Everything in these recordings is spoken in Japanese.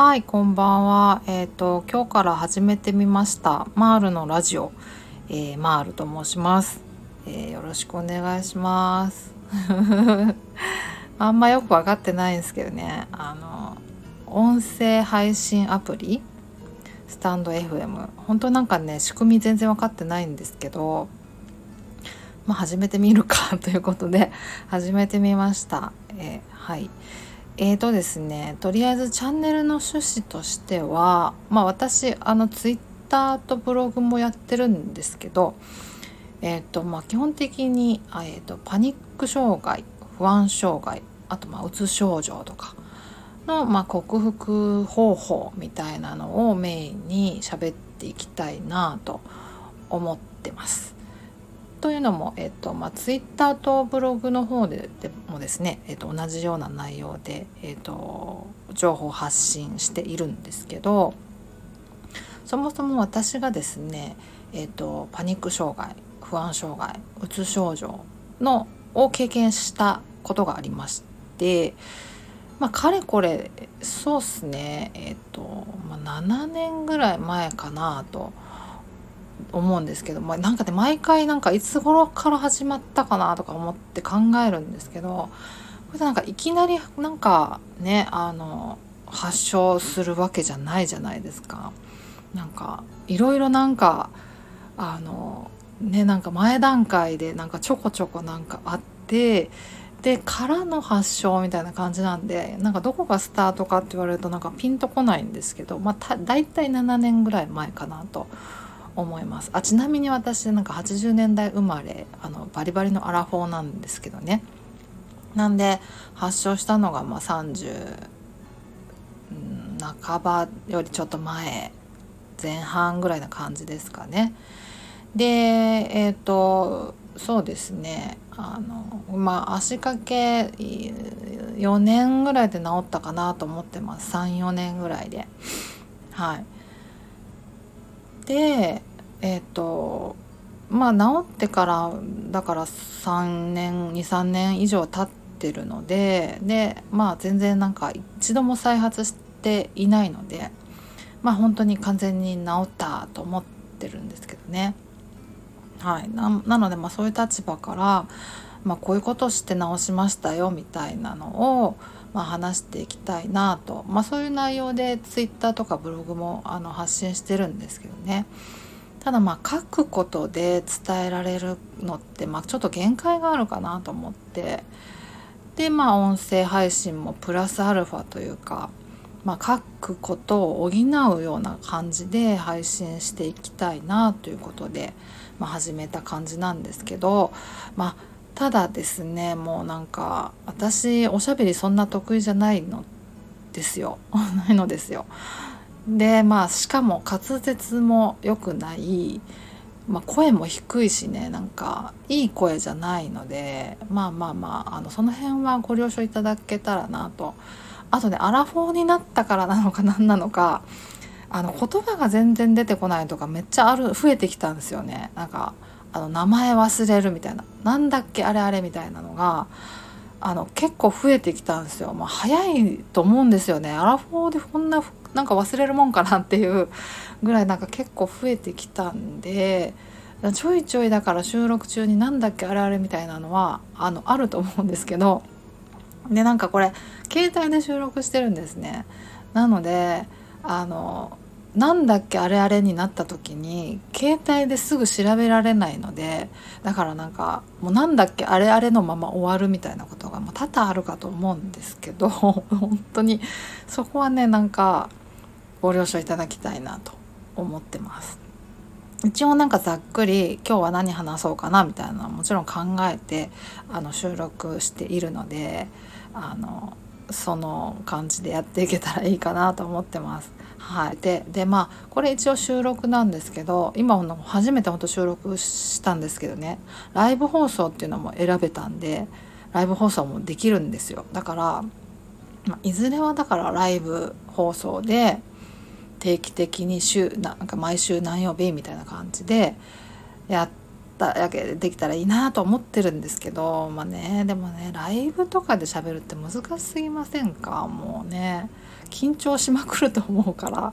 はい、こんばんは。えっ、と今日から始めてみましたマールのラジオ、えー、マールと申します、えーよろしくお願いします。あんまよく分かってないんですけどね。あの音声配信アプリ？スタンド FM 本当なんかね仕組み全然分かってないんですけど。まあ、始めてみるか ということで始めてみました。えーはい。えーとですね、とりあえずチャンネルの趣旨としては、まあ私、あのツイッターとブログもやってるんですけど、えーと、まあ基本的に、えーと、パニック障害、不安障害、あとまあうつ症状とかの、まあ、克服方法みたいなのをメインに喋っていきたいなと思ってます。というのも、えっとまあ、ツイッターとブログの方ででもですね、えっと、同じような内容で、えっと、情報発信しているんですけどそもそも私がですね、えっと、パニック障害不安障害うつ症状のを経験したことがありまして、まあ、かれこれそうっすねえっと、まあ、7年ぐらい前かなと。思うんですけど、まあ、なんかね毎回なんかいつ頃から始まったかなとか思って考えるんですけどこれなんかいきなりなんかねあの発症するわけじゃないじゃないですか。なんかいろいろなんかあのねなんか前段階でなんかちょこちょこなんかあってでからの発症みたいな感じなんでなんかどこがスタートかって言われるとなんかピンとこないんですけどまあた大体7年ぐらい前かなと思います。あちなみに私なんか80年代生まれあのバリバリのアラフォーなんですけどね。なんで発症したのがまあ30ん半ばよりちょっと前前半ぐらいな感じですかね。でえっ、とそうですね。あのまあ足掛け4年ぐらいで治ったかなと思ってます。34年ぐらいで。はい。でえっ、とまあ治ってからだから3年23年以上経ってるのででまあ全然なんか一度も再発していないのでまあ本当に完全に治ったと思ってるんですけどね。はい、なのでまあそういう立場から、まあ、こういうことして治しましたよみたいなのを、まあ、話していきたいなと、まあ、そういう内容でツイッターとかブログもあの発信してるんですけどね。ただまあ書くことで伝えられるのってまあちょっと限界があるかなと思ってでまあ音声配信もプラスアルファというか、まあ、書くことを補うような感じで配信していきたいなということで、まあ、始めた感じなんですけどまあただですねもうなんか私おしゃべりそんな得意じゃないのですよ ないのですよ。でまあしかも滑舌も良くない、まあ、声も低いしね。なんかいい声じゃないので。まあまあまああのその辺はご了承いただけたらなと。あとねアラフォーになったからなのか何なのか。あの言葉が全然出てこないとかめっちゃある増えてきたんですよね。なんかあの名前忘れるみたいな。なんだっけあれあれみたいなのがあの結構増えてきたんですよ、まあ、早いと思うんですよね。アラフォーでこんななんか忘れるもんかなっていうぐらいなんか結構増えてきたんでちょいちょいだから収録中になんだっけあれあれみたいなのはあのあると思うんですけどでなんかこれ携帯で収録してるんですね。なのであのなんだっけあれあれになった時に携帯ですぐ調べられないのでだからなんかもうなんだっけあれあれのまま終わるみたいなことがもう多々あるかと思うんですけど 本当にそこはねなんかご了承いただきたいなと思ってます。一応なんかざっくり今日は何話そうかなみたいなのはもちろん考えてあの収録しているのであのその感じでやっていけたらいいかなと思ってます。はい、ででまあこれ一応収録なんですけど今の初めて本当収録したんですけどねライブ放送っていうのも選べたんでライブ放送もできるんですよだから、まあ、いずれはだからライブ放送で定期的に週なんか毎週何曜日みたいな感じでやったやけできたらいいなと思ってるんですけどまあねでもねライブとかで喋るって難しすぎませんか？もうね緊張しまくると思うから、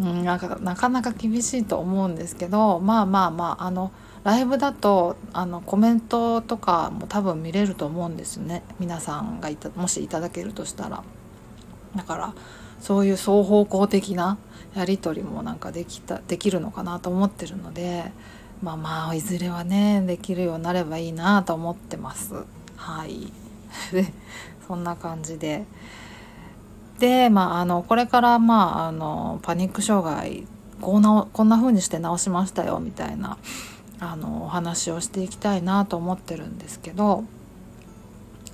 うん、なんかなかなか厳しいと思うんですけどまあまあまああのライブだとあのコメントとかも多分見れると思うんですね。皆さんがいたもしいただけるとしたら。だからそういう双方向的なやり取りもなんかできたできるのかなと思ってるのでまあまあいずれはねできるようになればいいなと思ってます。はい。そんな感じで。でまああのこれからまああのパニック障害こんなこんな風にして治しましたよみたいなあのお話をしていきたいなと思ってるんですけど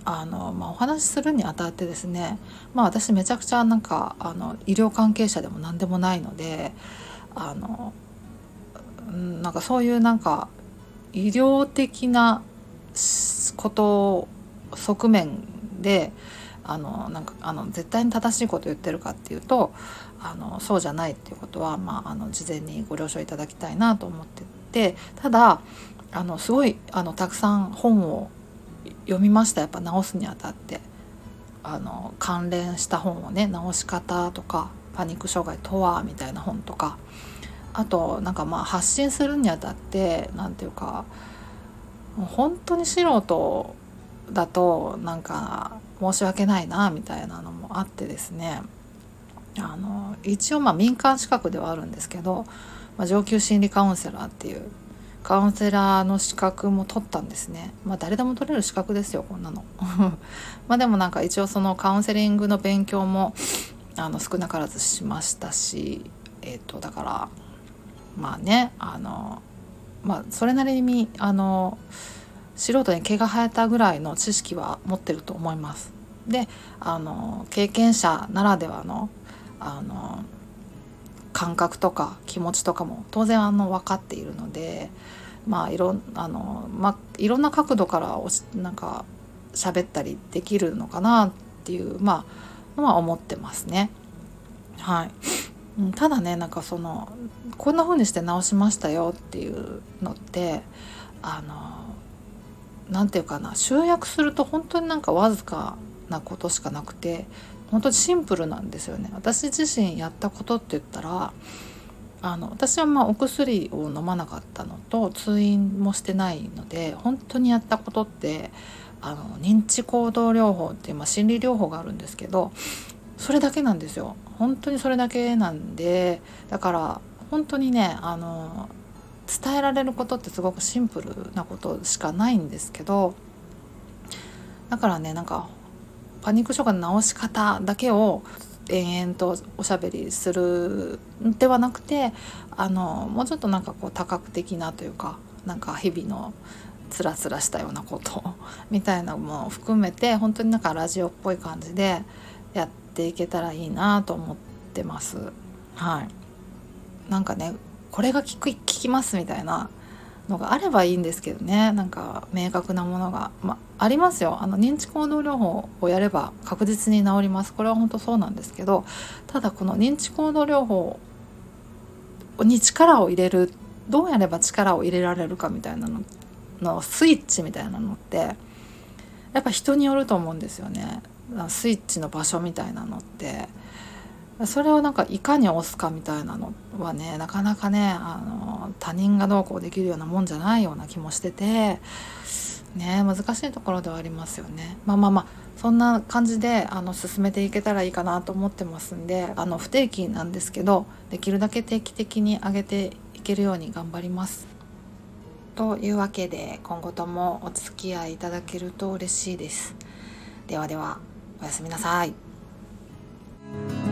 あの、まあ、お話しするにあたってですね、まあ、私めちゃくちゃなんかあの医療関係者でも何でもないのであのなんかそういうなんか医療的なこと側面であのなんかあの絶対に正しいこと言ってるかっていうとあのそうじゃないっていうことは、まあ、あの事前にご了承いただきたいなと思っててただあのすごいあのたくさん本を読みました。やっぱ直すにあたって。あの関連した本をね直し方とかパニック障害とはみたいな本とか。あとなんかまあ発信するにあたって何て言うかう本当に素人だとなんか申し訳ないなみたいなのもあってですね。あの一応まあ民間資格ではあるんですけど、まあ、上級心理カウンセラーっていうカウンセラーの資格も取ったんですねまあ誰でも取れる資格ですよこんなの まあでもなんか一応そのカウンセリングの勉強もあの少なからずしましたしえっ、ー、とだからまあねあのまあそれなりにあの素人に毛が生えたぐらいの知識は持ってると思います。であの経験者ならではのあの感覚とか気持ちとかも当然あの分かっているのでまあいろあの、まあ、いろんな角度からおしなんか喋ったりできるのかなっていうまあのは思ってますね。はい、ただねなんかそのこんな風にして直しましたよっていうのってあの何て言うかな集約すると本当になんかわずかなことしかなくて本当にシンプルなんですよね。私自身やったことって言ったらあの私はまあお薬を飲まなかったのと通院もしてないので本当にやったことってあの認知行動療法っていう、まあ、心理療法があるんですけどそれだけなんですよ。本当にそれだけなんでだから本当にねあの伝えられることってすごくシンプルなことしかないんですけどだからねなんかパニック障害の治し方だけを延々とおしゃべりするではなくてあのもうちょっとなんかこう多角的なというかなんか日々のつらつらしたようなことみたいなのも含めて本当になんかラジオっぽい感じでやっていけたらいいなと思ってます。はい、なんかねこれが効く効きますみたいなのがあればいいんですけどね。なんか明確なものが、まありますよ。あの認知行動療法をやれば確実に治ります。これは本当そうなんですけどただこの認知行動療法に力を入れるどうやれば力を入れられるかみたいなののスイッチみたいなのってやっぱ人によると思うんですよね。スイッチの場所みたいなのって。それをなんかいかに押すかみたいなのはねなかなかねあの他人がどうこうできるようなもんじゃないような気もしててね難しいところではありますよね。まあまあまあそんな感じであの進めていけたらいいかなと思ってますんであの不定期なんですけどできるだけ定期的に上げていけるように頑張ります。というわけで今後ともお付き合いいただけると嬉しいです。ではではおやすみなさい。